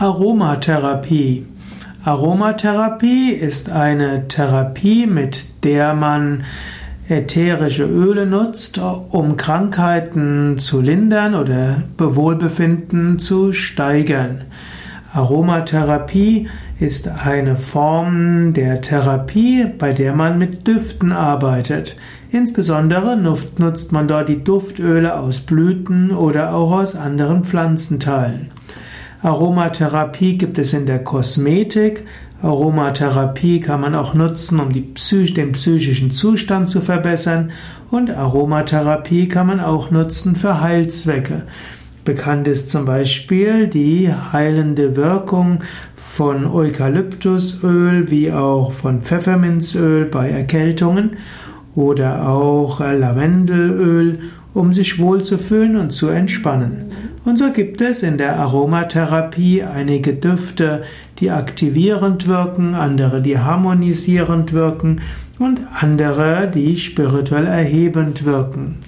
Aromatherapie. Aromatherapie ist eine Therapie, mit der man ätherische Öle nutzt, um Krankheiten zu lindern oder Wohlbefinden zu steigern. Aromatherapie ist eine Form der Therapie, bei der man mit Düften arbeitet. Insbesondere nutzt man dort die Duftöle aus Blüten oder auch aus anderen Pflanzenteilen. Aromatherapie gibt es in der Kosmetik. Aromatherapie kann man auch nutzen, um Psych den psychischen Zustand zu verbessern. Und Aromatherapie kann man auch nutzen für Heilzwecke. Bekannt ist zum Beispiel die heilende Wirkung von Eukalyptusöl wie auch von Pfefferminzöl bei Erkältungen oder auch Lavendelöl, um sich wohlzufühlen und zu entspannen. Und so gibt es in der Aromatherapie einige Düfte, die aktivierend wirken, andere, die harmonisierend wirken und andere, die spirituell erhebend wirken.